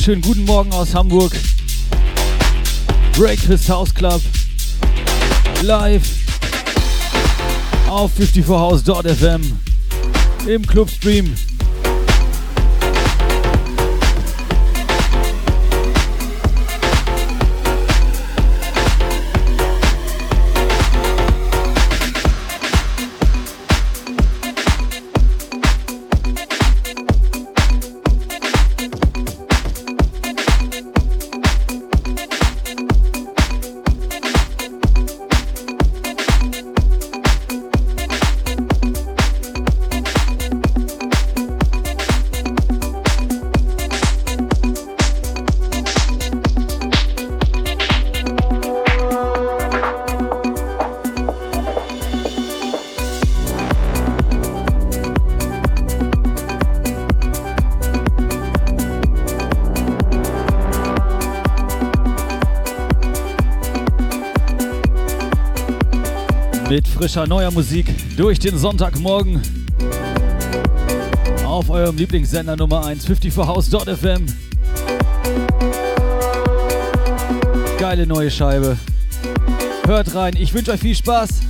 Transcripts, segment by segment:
Wunderschönen guten Morgen aus Hamburg. Breakfast House Club. Live auf 54house.fm im Clubstream. Frischer neuer Musik durch den Sonntagmorgen auf eurem Lieblingssender Nummer 1 54house.fm. Geile neue Scheibe. Hört rein, ich wünsche euch viel Spaß.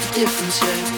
The difference yet.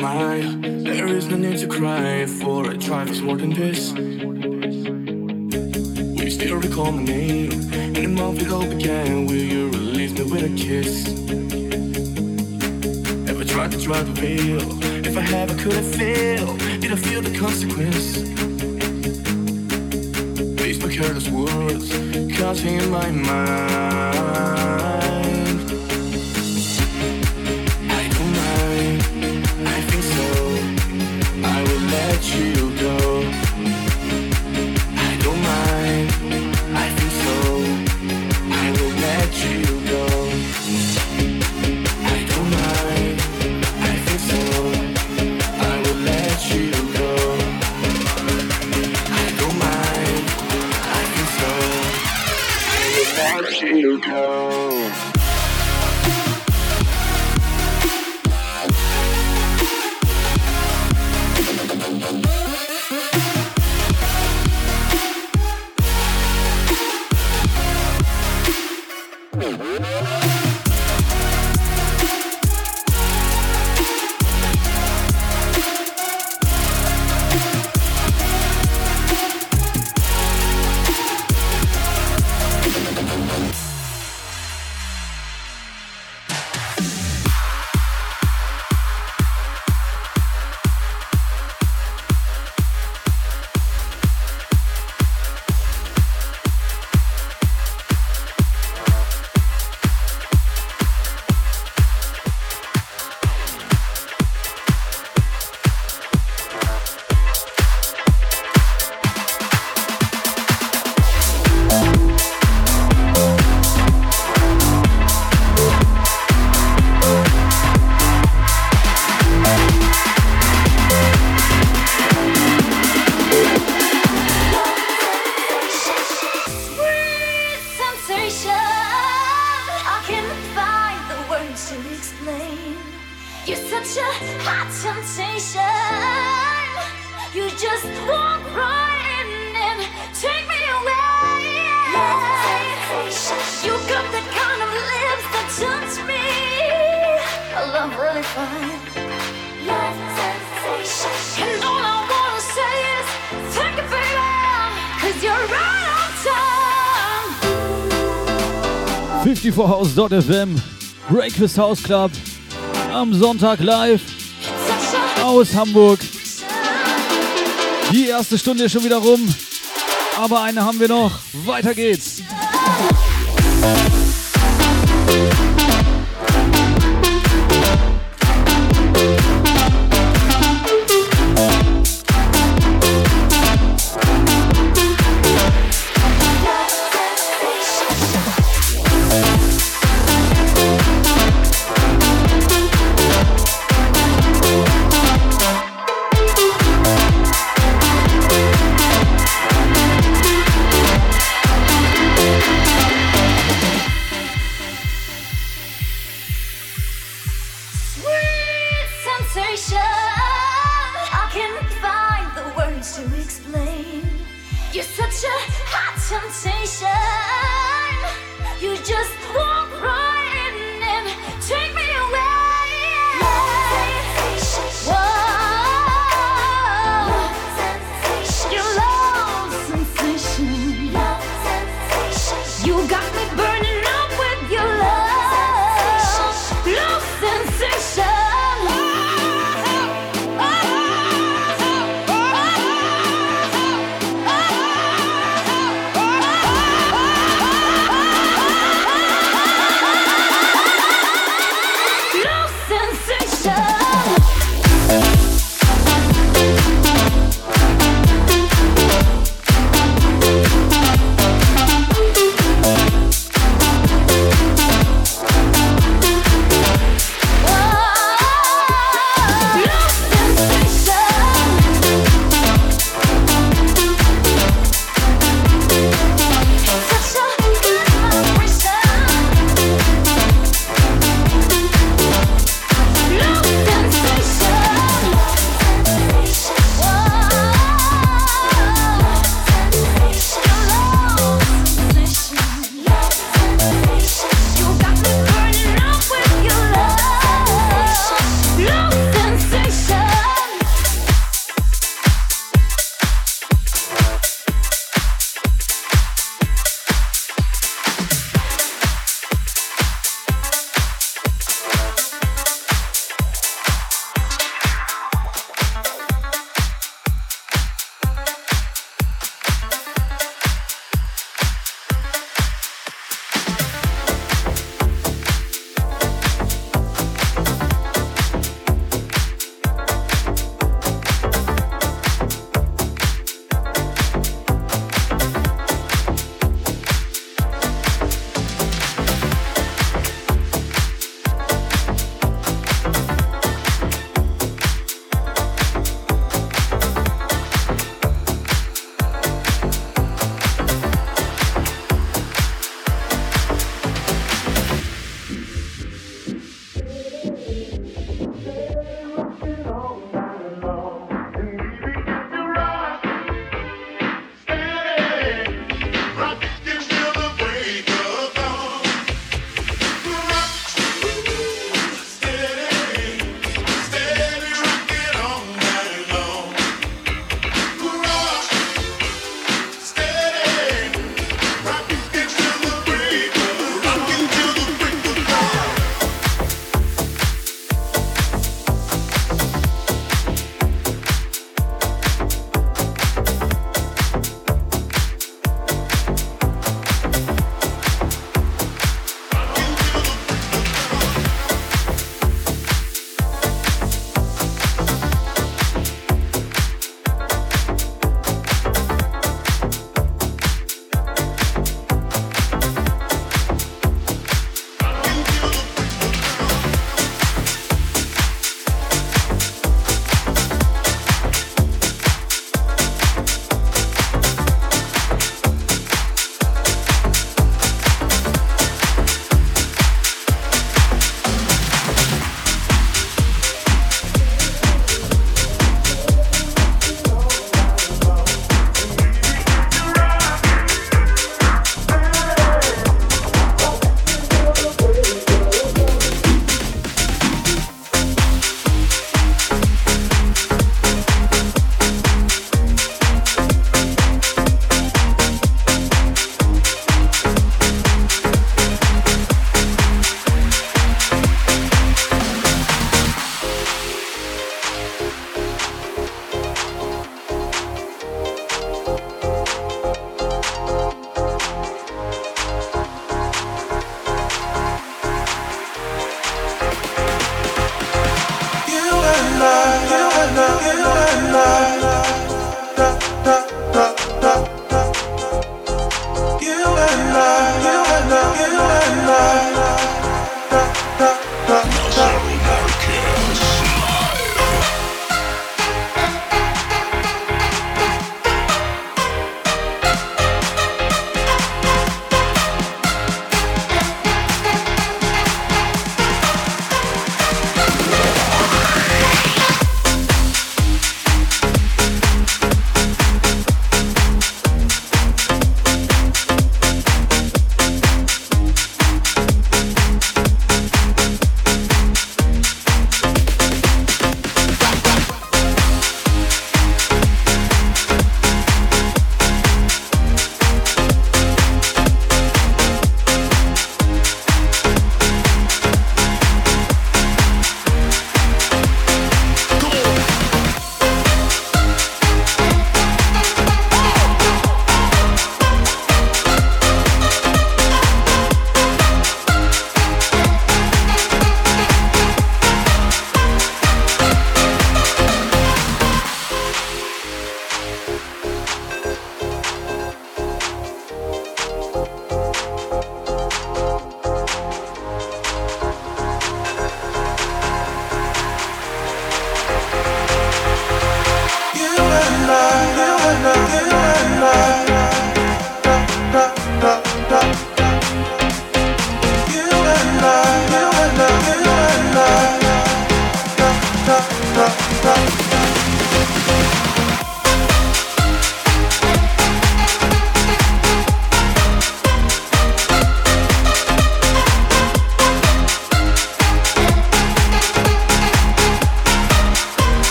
There is no need to cry for a trifle's more than this. We still recall my name? And the month it all began, will you release me with a kiss? Ever tried to drive the wheel? If I have, I could have failed. Did I feel the consequence? These my careless words, caught in my mind. FM Breakfast House Club am Sonntag live aus Hamburg. Die erste Stunde ist schon wieder rum, aber eine haben wir noch. Weiter geht's.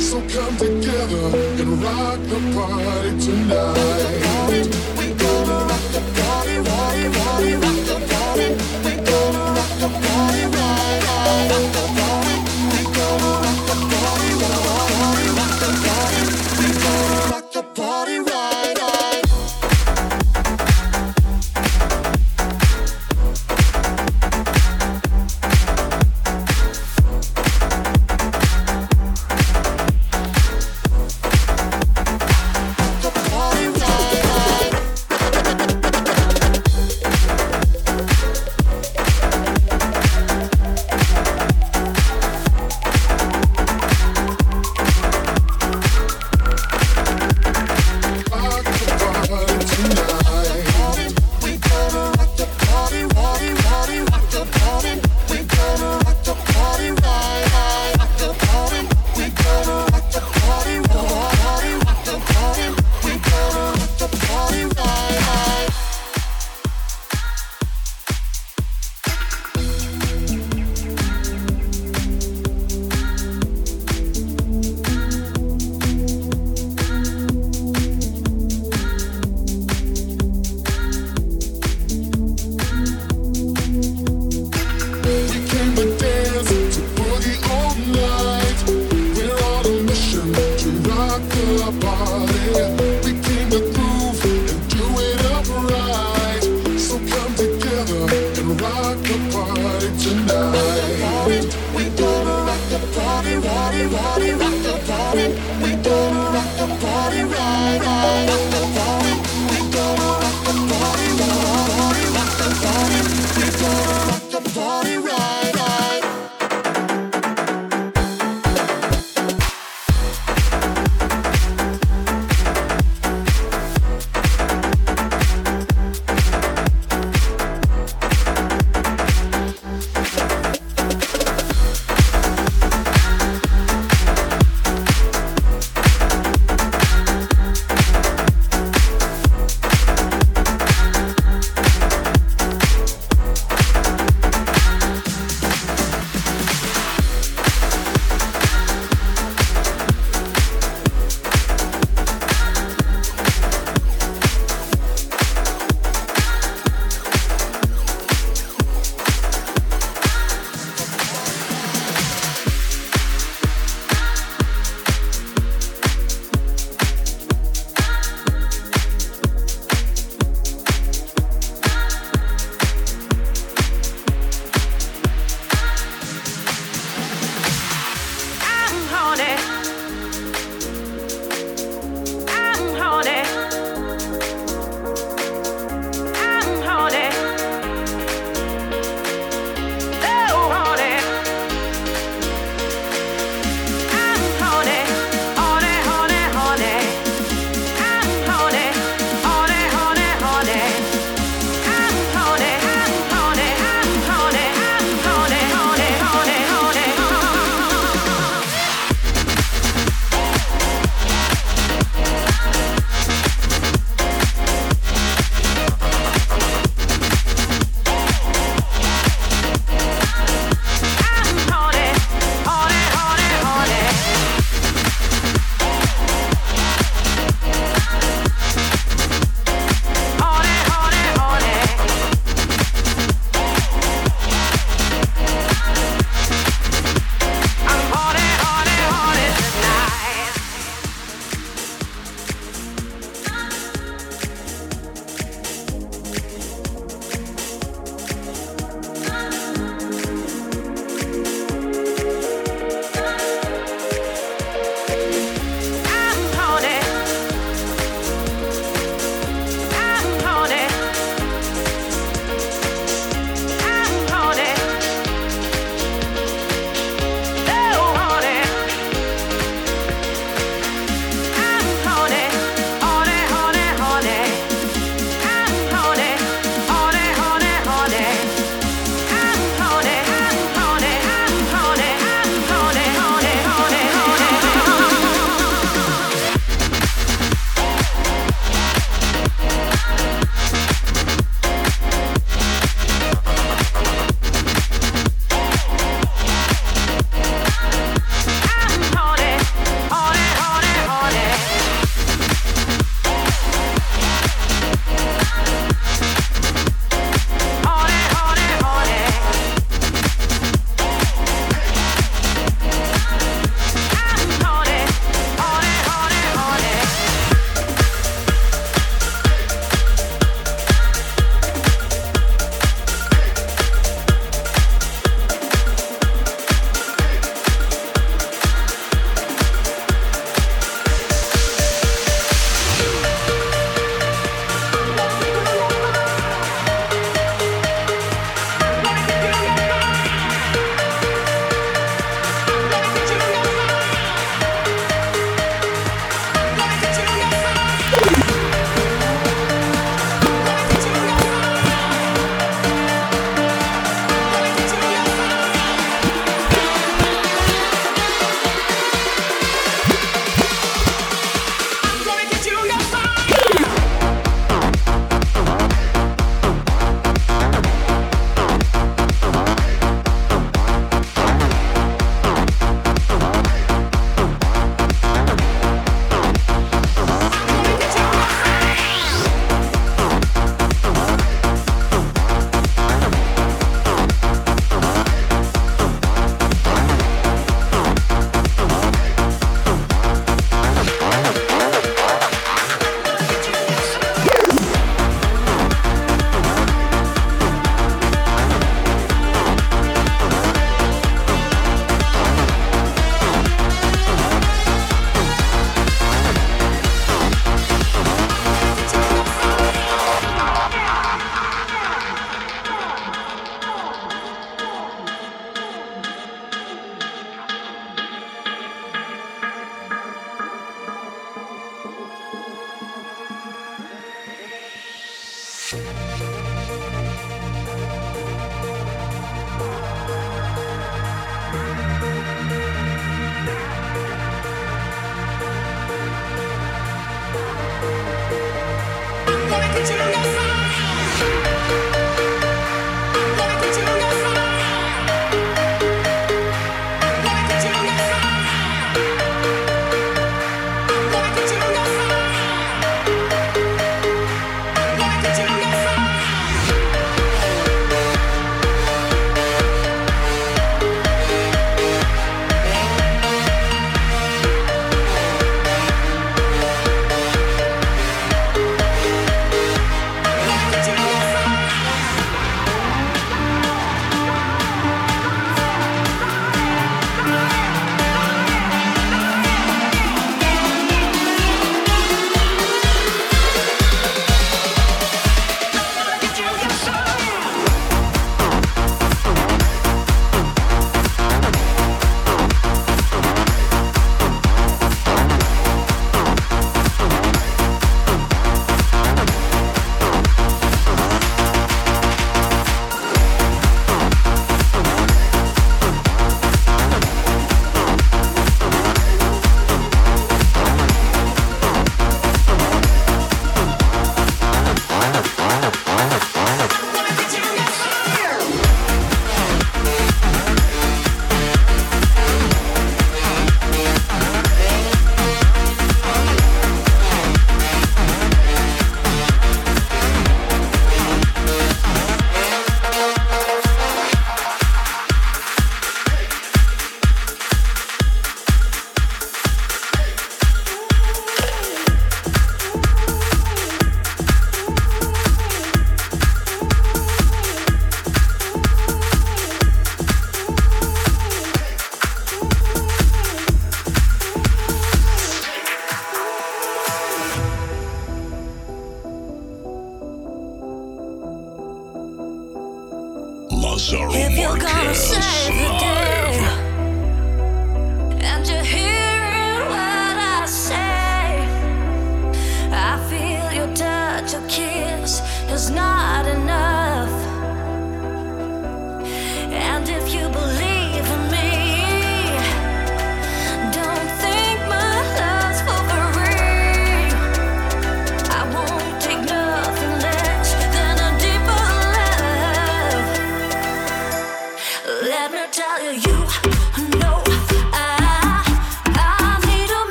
So come together and rock the party tonight.